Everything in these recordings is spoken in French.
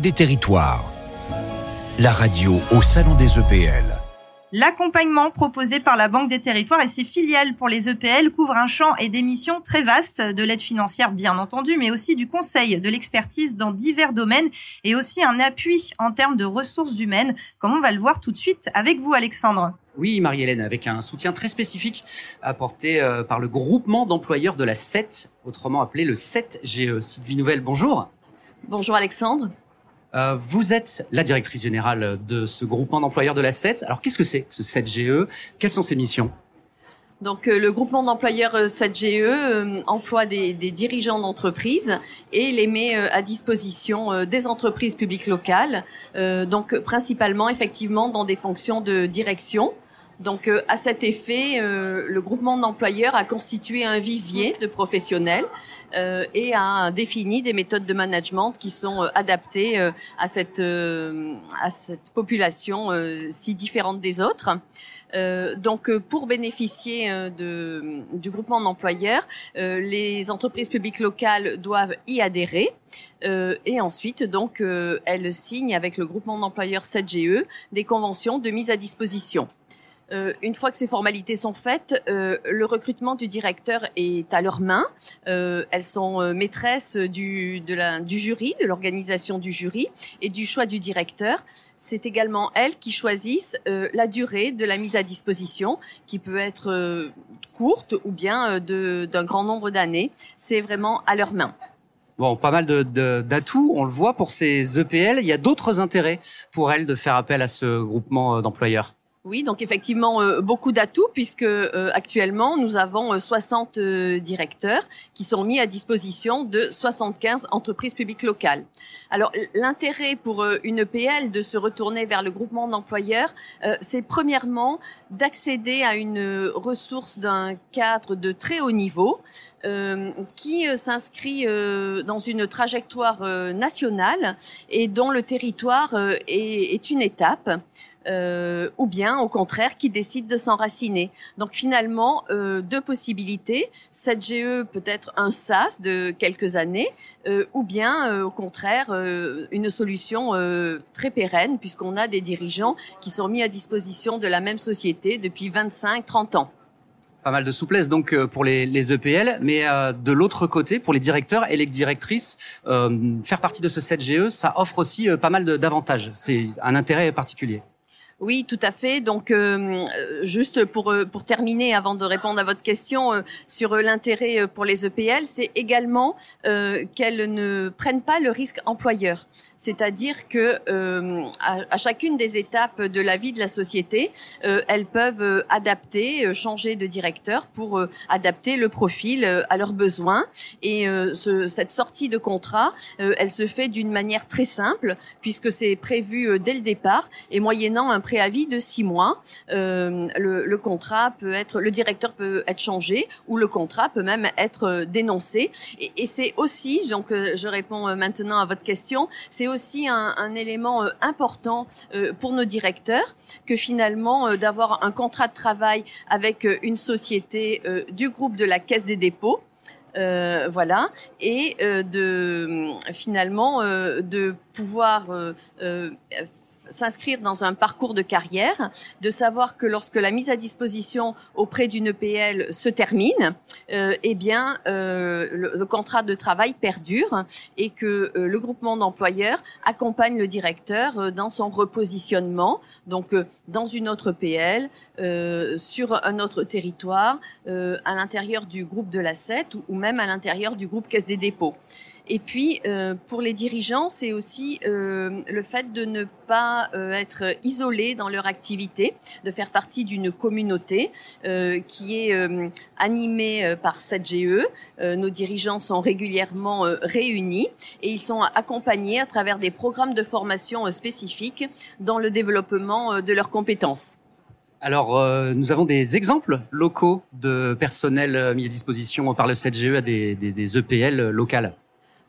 Des Territoires. La radio au Salon des EPL. L'accompagnement proposé par la Banque des Territoires et ses filiales pour les EPL couvre un champ et des missions très vastes, de l'aide financière bien entendu, mais aussi du conseil, de l'expertise dans divers domaines et aussi un appui en termes de ressources humaines, comme on va le voir tout de suite avec vous Alexandre. Oui, Marie-Hélène, avec un soutien très spécifique apporté euh, par le groupement d'employeurs de la 7, autrement appelé le 7GE. Sylvie Nouvelle, bonjour. Bonjour Alexandre. Euh, vous êtes la directrice générale de ce groupement d'employeurs de la 7. Alors qu'est-ce que c'est ce 7GE Quelles sont ses missions? Donc euh, le groupement d'employeurs 7GE euh, emploie des, des dirigeants d'entreprises et les met à disposition des entreprises publiques locales, donc principalement effectivement dans des fonctions de direction, donc euh, à cet effet, euh, le groupement d'employeurs a constitué un vivier de professionnels euh, et a défini des méthodes de management qui sont adaptées à cette population si différente des autres. donc, pour bénéficier du groupement d'employeurs, les entreprises publiques locales doivent y adhérer. et ensuite, donc, elles signent avec le groupement d'employeurs 7GE des conventions de mise à disposition. Euh, une fois que ces formalités sont faites, euh, le recrutement du directeur est à leurs mains. Euh, elles sont maîtresses du, de la, du jury, de l'organisation du jury et du choix du directeur. C'est également elles qui choisissent la durée de la mise à disposition, qui peut être courte ou bien d'un grand nombre d'années. C'est vraiment à leurs mains. Bon, pas mal d'atouts, on le voit pour ces EPL. Il y a d'autres intérêts pour elles de faire appel à ce groupement d'employeurs. Oui, donc effectivement euh, beaucoup d'atouts puisque euh, actuellement nous avons 60 euh, directeurs qui sont mis à disposition de 75 entreprises publiques locales. Alors l'intérêt pour une EPL de se retourner vers le groupement d'employeurs, c'est premièrement d'accéder à une ressource d'un cadre de très haut niveau qui s'inscrit dans une trajectoire nationale et dont le territoire est une étape euh, ou bien au contraire qui décide de s'enraciner. Donc finalement, euh, deux possibilités. Cette GE peut être un SAS de quelques années, euh, ou bien euh, au contraire euh, une solution très pérenne, puisqu'on a des dirigeants qui sont mis à disposition de la même société depuis 25-30 ans. Pas mal de souplesse donc pour les, les EPL, mais de l'autre côté, pour les directeurs et les directrices, faire partie de ce 7GE, ça offre aussi pas mal d'avantages. C'est un intérêt particulier. Oui, tout à fait. Donc, euh, juste pour euh, pour terminer, avant de répondre à votre question euh, sur l'intérêt pour les EPL, c'est également qu'elles ne prennent pas le risque employeur c'est-à-dire que euh, à, chacune des étapes de la vie de la société, euh, elles peuvent euh, adapter, changer de directeur pour adapter le profil à leurs besoins. Et ce, cette sortie de contrat, elle se fait d'une manière très simple puisque c'est prévu dès le départ et moyennant un préavis de six mois, le, le, contrat peut être, le directeur peut être changé ou le contrat peut même être dénoncé. Et, c'est aussi, donc je réponds maintenant à votre question, c'est aussi un, élément euh, important euh, pour nos directeurs que finalement euh, d'avoir un contrat de travail avec une société du groupe de la Caisse des dépôts. voilà et de finalement de pouvoir s'inscrire dans un parcours de carrière, de savoir que lorsque la mise à disposition auprès d'une EPL se termine, euh, eh bien euh, le, contrat de travail perdure et que euh, le groupement d'employeurs accompagne le directeur euh, dans son repositionnement, donc dans une autre EPL, sur un autre territoire, à l'intérieur du groupe de la 7 ou, ou même à l'intérieur du groupe Caisse des dépôts. Et puis, euh, pour les dirigeants, c'est aussi euh, le fait de ne pas euh, être isolés dans leur activité, de faire partie d'une communauté qui est animée par cette GE. nos dirigeants sont régulièrement réunis et ils sont accompagnés à travers des programmes de formation spécifiques dans le développement de leurs compétences. Alors, nous avons des exemples locaux de personnel mis à disposition par le 7GE à des, EPL locales.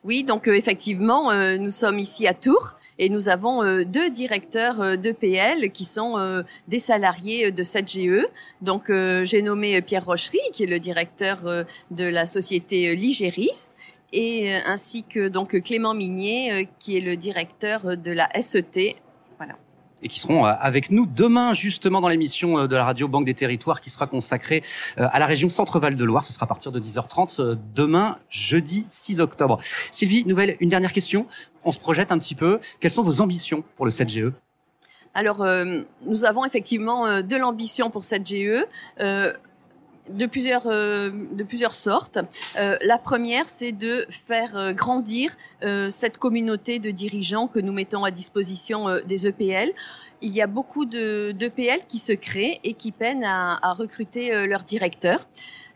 Oui, donc euh, effectivement, euh, nous sommes ici à Tours et nous avons euh, deux directeurs d'EPL qui sont des salariés de cette GE. Donc j'ai nommé Pierre Rochery qui est le directeur de la société Ligéris et ainsi que donc Clément Minier, qui est le directeur de la SET. Et qui seront avec nous demain justement dans l'émission de la radio Banque des Territoires qui sera consacrée à la région Centre-Val de Loire. Ce sera à partir de 10h30 demain, jeudi 6 octobre. Sylvie, nouvelle, une dernière question. On se projette un petit peu. Quelles sont vos ambitions pour le 7GE alors, euh, nous avons effectivement euh, de l'ambition pour cette GE. Euh, de plusieurs de plusieurs sortes. la première, c'est de faire grandir cette communauté de dirigeants que nous mettons à disposition des EPL. Il y a beaucoup de d'EPL qui se créent et qui peinent à recruter leurs directeurs.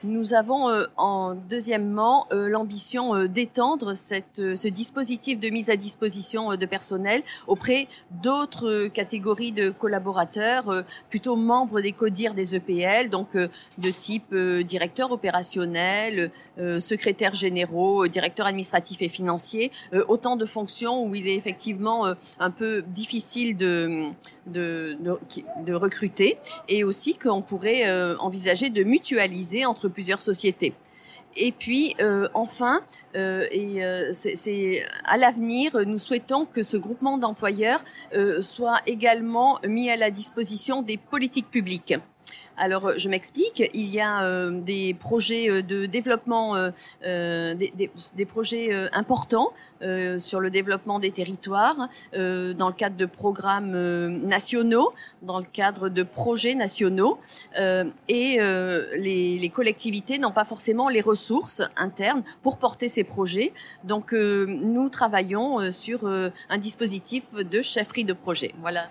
Nous avons euh, en deuxièmement euh, l'ambition euh, d'étendre cette, ce dispositif de mise à disposition de personnel auprès d'autres catégories de collaborateurs, plutôt membres des CODIR des EPL, donc de type directeur opérationnel, secrétaire généraux, directeur administratif et financier, autant de fonctions où il est effectivement un peu difficile de, de, de, de recruter et aussi qu'on pourrait envisager de mutualiser entre plusieurs sociétés. Et puis euh, enfin, euh, et euh, à l'avenir, nous souhaitons que ce groupement d'employeurs soit également mis à la disposition des politiques publiques. Alors, euh, je m'explique. Il y a euh, des projets euh, de développement, des, projets importants sur le développement des territoires, dans le cadre de programmes nationaux, dans le cadre de projets nationaux, et les, les, collectivités n'ont pas forcément les ressources internes pour porter ces projets. Donc, nous travaillons sur un dispositif de chefferie de projet. Voilà.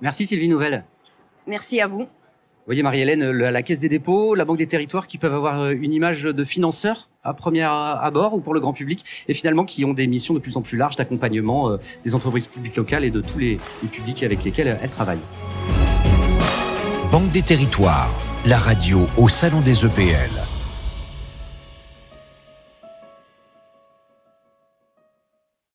Merci Sylvie Nouvelle. Merci à vous. Vous voyez Marie-Hélène, la Caisse des dépôts, la Banque des territoires qui peuvent avoir euh, une image de financeurs à premier abord ou pour le grand public et finalement qui ont des missions de plus en plus larges d'accompagnement euh, des entreprises publiques locales et de tous les, les publics avec lesquels elles travaillent. Banque des territoires, la radio au salon des EPL.